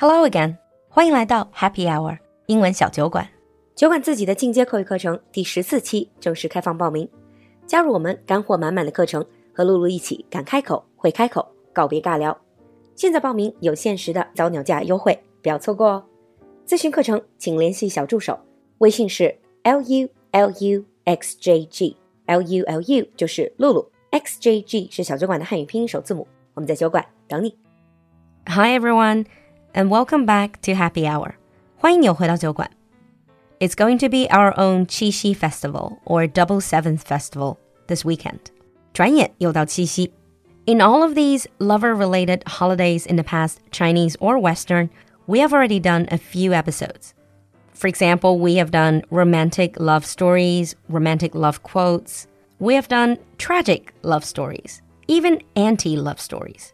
Hello again，欢迎来到 Happy Hour 英文小酒馆。酒馆自己的进阶口语课程第十四期正式开放报名，加入我们干货满满的课程，和露露一起敢开口、会开口，告别尬聊。现在报名有限时的早鸟价优惠，不要错过哦！咨询课程请联系小助手，微信是 l u l u x j g l u l u 就是露露，x j g 是小酒馆的汉语拼音首字母。我们在酒馆等你。Hi everyone and welcome back to Happy Hour. 欢迎你回到酒馆。It's going to be our own Qixi Festival or Double Seventh Festival this weekend. 转眼又到七夕。In all of these lover-related holidays in the past, Chinese or Western, we have already done a few episodes. For example, we have done romantic love stories, romantic love quotes. We have done tragic love stories, even anti-love stories.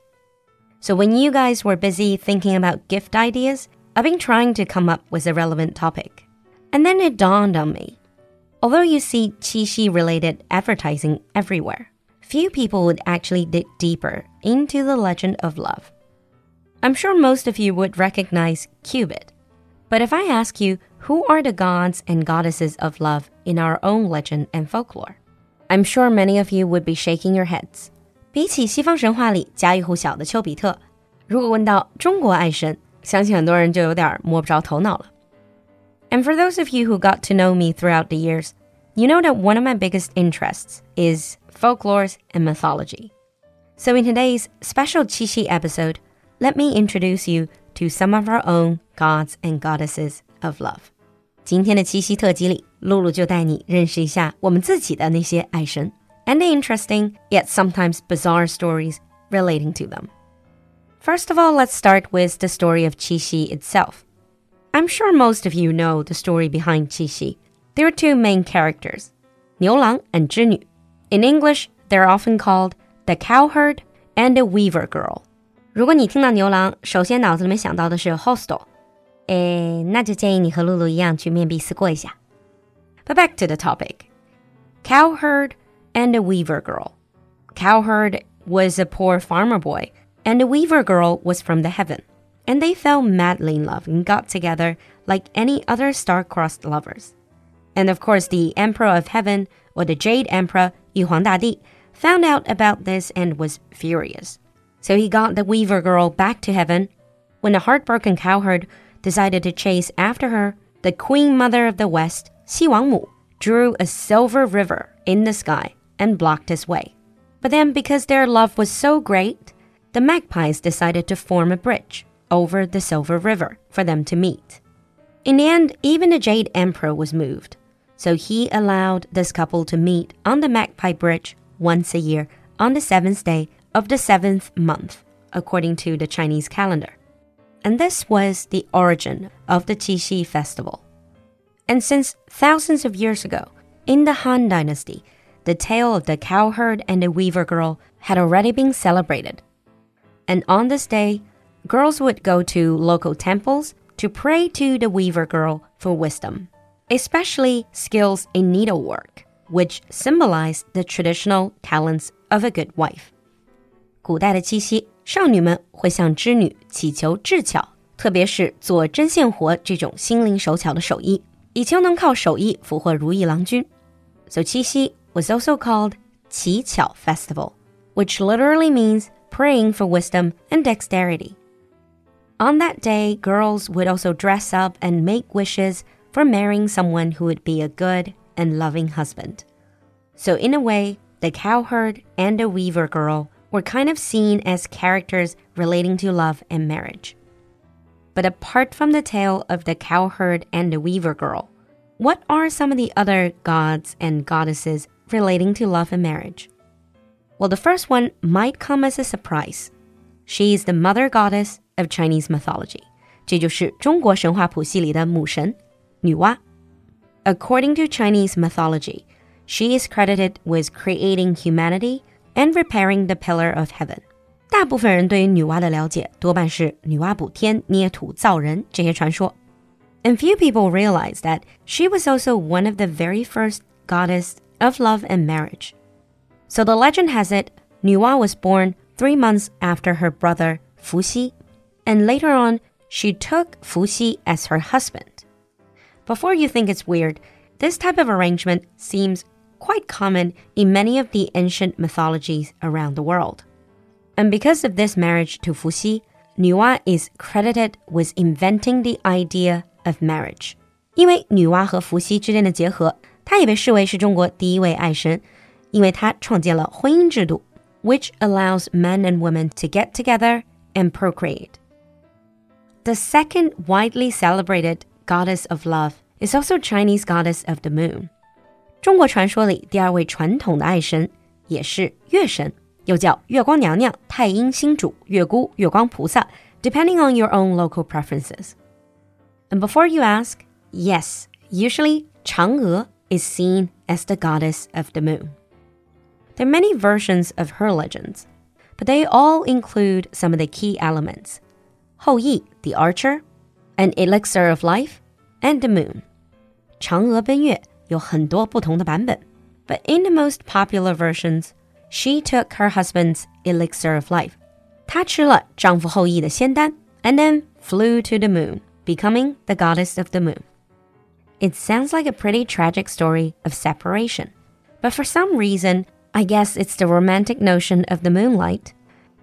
So when you guys were busy thinking about gift ideas, I've been trying to come up with a relevant topic. And then it dawned on me. Although you see Qixi related advertising everywhere, few people would actually dig deeper into the legend of love. I'm sure most of you would recognize Cupid. But if I ask you, who are the gods and goddesses of love in our own legend and folklore? I'm sure many of you would be shaking your heads. 比起西方神话里家喻户晓的丘比特，如果问到中国爱神，相信很多人就有点摸不着头脑了。And for those of you who got to know me throughout the years, you know that one of my biggest interests is folklore and mythology. So in today's special Qixi episode, let me introduce you to some of our own gods and goddesses of love. 今天的七夕特辑里，露露就带你认识一下我们自己的那些爱神。 and the interesting, yet sometimes bizarre stories relating to them. First of all, let's start with the story of Qixi itself. I'm sure most of you know the story behind Qixi. There are two main characters, Niu Lang and Zhi Nu. In English, they're often called the cowherd and the weaver girl. 如果你听到牛郎，首先脑子里面想到的是 hostel，诶，那就建议你和露露一样去面壁思过一下。But back to the topic, cowherd and a weaver girl. Cowherd was a poor farmer boy, and the weaver girl was from the heaven. And they fell madly in love and got together like any other star-crossed lovers. And of course, the Emperor of Heaven, or the Jade Emperor, Yu Huangdadi, found out about this and was furious. So he got the weaver girl back to heaven. When the heartbroken cowherd decided to chase after her, the queen mother of the west, Xi Wangmu, drew a silver river in the sky and blocked his way. But then, because their love was so great, the magpies decided to form a bridge over the Silver River for them to meet. In the end, even the Jade Emperor was moved, so he allowed this couple to meet on the Magpie Bridge once a year on the seventh day of the seventh month, according to the Chinese calendar. And this was the origin of the Qixi festival. And since thousands of years ago, in the Han Dynasty, the tale of the cowherd and the weaver girl had already been celebrated. And on this day, girls would go to local temples to pray to the weaver girl for wisdom, especially skills in needlework, which symbolized the traditional talents of a good wife. 古代的七夕，少女们会向织女祈求智巧，特别是做针线活这种心灵手巧的手艺，以求能靠手艺俘获如意郎君。So 七夕 was also called Qi Qiao Festival, which literally means praying for wisdom and dexterity. On that day, girls would also dress up and make wishes for marrying someone who would be a good and loving husband. So, in a way, the cowherd and the weaver girl were kind of seen as characters relating to love and marriage. But apart from the tale of the cowherd and the weaver girl, what are some of the other gods and goddesses relating to love and marriage? Well, the first one might come as a surprise. She is the mother goddess of Chinese mythology. 这就是中国神话谱系里的母神女娲. According to Chinese mythology, she is credited with creating humanity and repairing the pillar of heaven. 大部分人对于女娲的了解多半是女娲补天、捏土造人这些传说。And few people realize that she was also one of the very first goddess of love and marriage. So the legend has it, Nuwa was born three months after her brother Fuxi, and later on, she took Fuxi as her husband. Before you think it's weird, this type of arrangement seems quite common in many of the ancient mythologies around the world. And because of this marriage to Fuxi, Nuwa is credited with inventing the idea of marriage. 因为女娲和伏羲之间的结合， 她也被视为是中国第一位爱神，因为她创建了婚姻制度，which allows men and women to get together and procreate. The second widely celebrated goddess of love is also Chinese goddess of the moon. 中国传说里第二位传统的爱神也是月神，又叫月光娘娘、太阴星主、月姑、月光菩萨，depending on your own local preferences. And before you ask, yes, usually Chang'e is seen as the goddess of the moon. There are many versions of her legends, but they all include some of the key elements. Hou Yi, the archer, an elixir of life, and the moon. 嫦娥奔月有很多不同的版本，but in the most popular versions, she took her husband's elixir of life. 她吃了丈夫后羿的仙丹，and then flew to the moon, becoming the goddess of the moon. It sounds like a pretty tragic story of separation. But for some reason, I guess it's the romantic notion of the moonlight.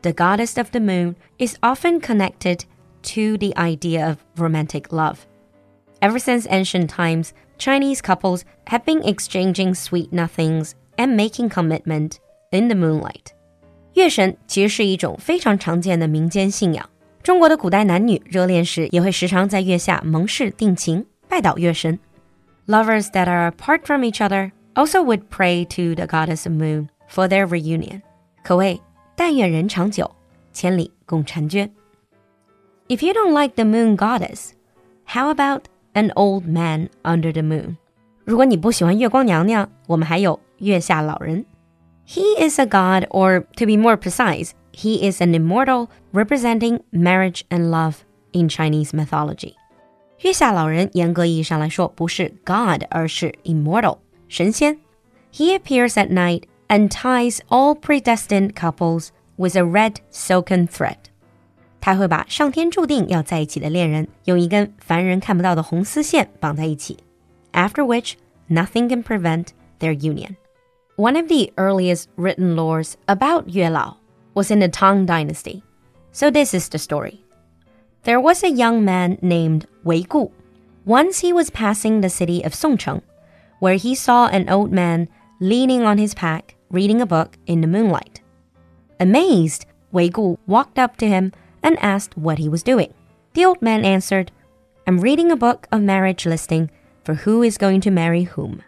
The goddess of the moon is often connected to the idea of romantic love. Ever since ancient times, Chinese couples have been exchanging sweet nothings and making commitment in the moonlight. 月神其实是一种非常常见的民间信仰。中国的古代男女热恋时也会时常在月下盟誓定情， 拜祷月神。Lovers that are apart from each other also would pray to the goddess of moon for their reunion. 可谓但愿人长久，千里共婵娟。If you don't like the moon goddess, how about an old man under the moon. 如果你不喜欢月光娘娘，我们还有月下老人。He is a god, or to be more precise, he is an immortal representing marriage and love in Chinese mythology. 月下老人严格意义上来说不是 god，而是 immortal 神仙。He appears at night and ties all predestined couples with a red silken thread. 他会把上天注定要在一起的恋人用一根凡人看不到的红丝线绑在一起，after which nothing can prevent their union. One of the earliest written laws about Yue Lao was in the Tang Dynasty. So this is the story. There was a young man named Wei Gu. Once he was passing the city of Songcheng, where he saw an old man leaning on his pack, reading a book in the moonlight. Amazed, Wei Gu walked up to him and asked what he was doing. The old man answered, I'm reading a book of marriage listing for who is going to marry whom.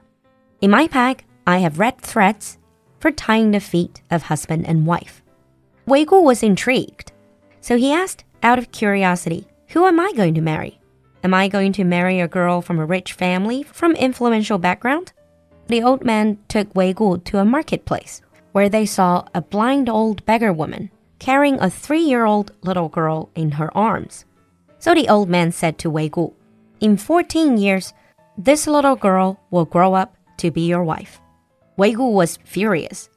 In my pack, I have red threads for tying the feet of husband and wife. Wei Gu was intrigued, so he asked out of curiosity, Who am I going to marry? Am I going to marry a girl from a rich family, from influential background? The old man took Wei Gu to a marketplace, where they saw a blind old beggar woman carrying a three year old little girl in her arms. So the old man said to Wei Gu, In 14 years, this little girl will grow up to be your wife. Wei Gu was furious.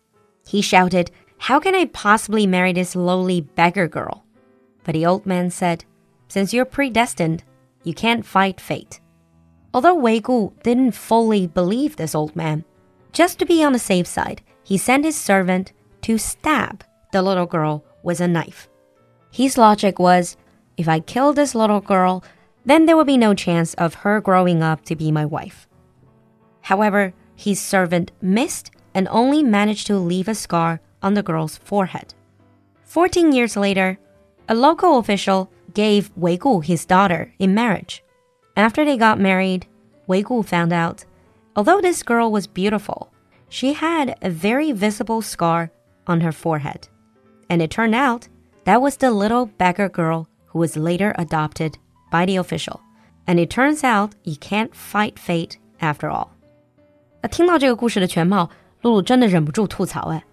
He shouted, How can I possibly marry this lowly beggar girl? But the old man said, Since you're predestined, you can't fight fate. Although Wei Gu didn't fully believe this old man, just to be on the safe side, he sent his servant to stab the little girl with a knife. His logic was if I kill this little girl, then there will be no chance of her growing up to be my wife. However, his servant missed and only managed to leave a scar on the girl's forehead. Fourteen years later, a local official gave Wei Gu his daughter in marriage. After they got married, Wei Gu found out, although this girl was beautiful, she had a very visible scar on her forehead. And it turned out that was the little beggar girl who was later adopted by the official. And it turns out you can't fight fate after all. 那听到这个故事的全貌，露露真的忍不住吐槽哎，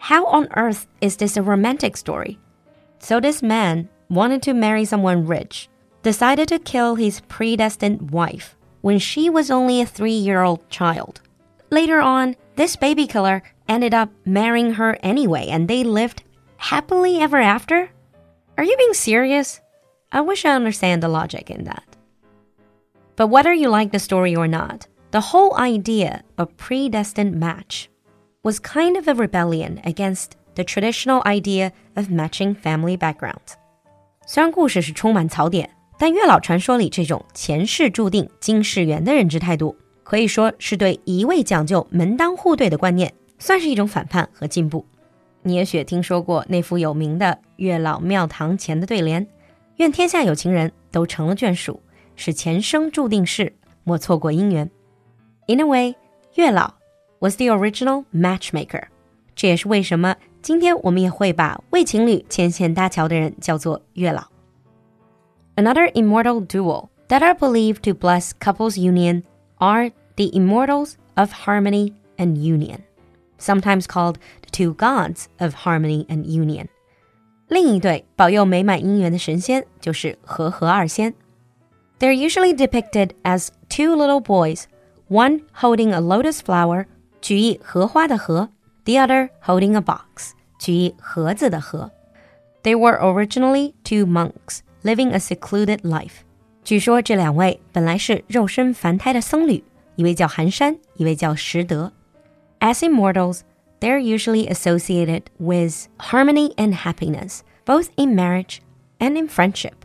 How on earth is this a romantic story? So this man wanted to marry someone rich, decided to kill his predestined wife when she was only a three-year-old child. Later on, this baby killer ended up marrying her anyway, and they lived happily ever after? Are you being serious? I wish I understand the logic in that. But whether you like the story or not, the whole idea of predestined match was kind of a rebellion against the traditional idea of matching family background. 虽然故事是充满槽点，但月老传说里这种前世注定今世缘的认知态度，可以说是对一味讲究门当户对的观念，算是一种反叛和进步。你也许听说过那副有名的月老庙堂前的对联：“愿天下有情人都成了眷属，是前生注定事，莫错过姻缘。” In a way, 月老 was the original matchmaker。这也是为什么今天我们也会把为情侣牵线搭桥的人叫做月老。Another immortal duo that are believed to bless couples' union are the immortals of harmony and union, sometimes called the two gods of harmony and union. 另一对保佑美满姻缘的神仙就是和合二仙。They're usually depicted as two little boys, one holding a lotus flower, 举一荷花的荷 the other holding a box. 取盒子的盒. They were originally two monks living a secluded life. 据说这两位本来是肉身凡胎的僧侣，一位叫寒山，一位叫拾得。As immortals, they're usually associated with harmony and happiness, both in marriage and in friendship.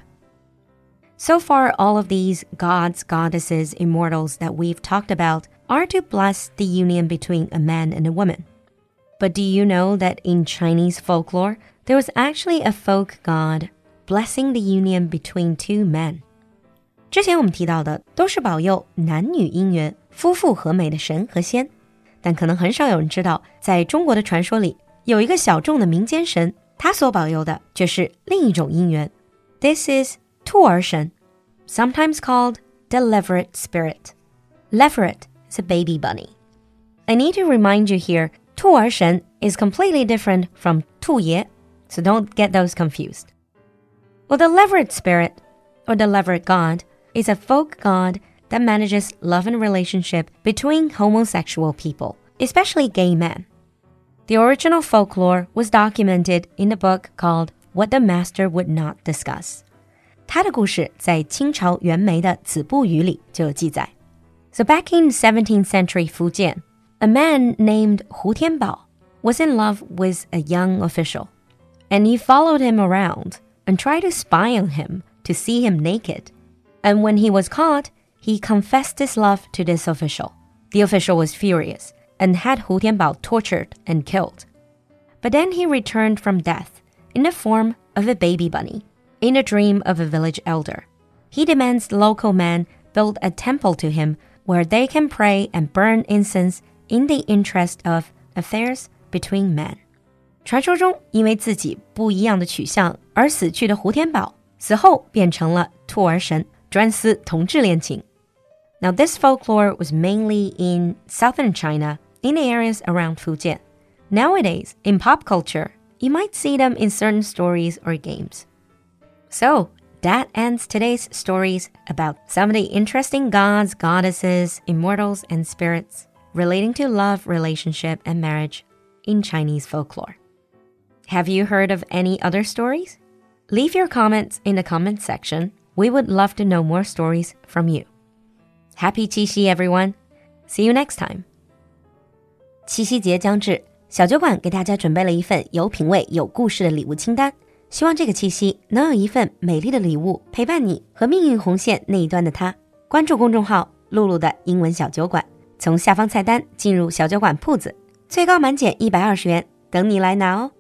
So far, all of these gods, goddesses, immortals that we've talked about are to bless the union between a man and a woman. But do you know that in Chinese folklore, there was actually a folk god blessing the union between two men? 之前我们提到的都是保佑男女姻缘、夫妇和美的神和仙，但可能很少有人知道，在中国的传说里，有一个小众的民间神，他所保佑的却是另一种姻缘。This is 兔儿神, sometimes called the leveret spirit. Leveret is a baby bunny. I need to remind you here, 兔儿神 is completely different from 兔爷, so don't get those confused. Well, the leveret spirit, or the leveret god, is a folk god that manages love and relationship between homosexual people, especially gay men. The original folklore was documented in a book called What the Master Would Not Discuss. 他的故事在清朝袁枚的《子不语》里就有记载。So back in 17th century Fujian, a man named Hu Tianbao was in love with a young official, and he followed him around and tried to spy on him to see him naked. And when he was caught, he confessed his love to this official. The official was furious and had Hu Tianbao tortured and killed. But then he returned from death in the form of a baby bunny in a dream of a village elder. He demands local men build a temple to him where they can pray and burn incense in the interest of affairs between men. 传说中，因为自己不一样的取向而死去的胡天宝，死后变成了兔儿神，专司同志恋情。Now, this folklore was mainly in southern China, in the areas around Fujian. Nowadays, in pop culture, you might see them in certain stories or games. So, that ends today's stories about some of the interesting gods, goddesses, immortals, and spirits relating to love, relationship, and marriage in Chinese folklore. Have you heard of any other stories? Leave your comments in the comments section. We would love to know more stories from you. Happy Qixi, everyone! See you next time. 七夕节将至，小酒馆给大家准备了一份有品味、有故事的礼物清单。希望这个七夕能有一份美丽的礼物陪伴你和命运红线那一端的他。关注公众号“露露的英文小酒馆”， 从下方菜单进入小酒馆铺子，最高满减一百二十元，等你来拿哦。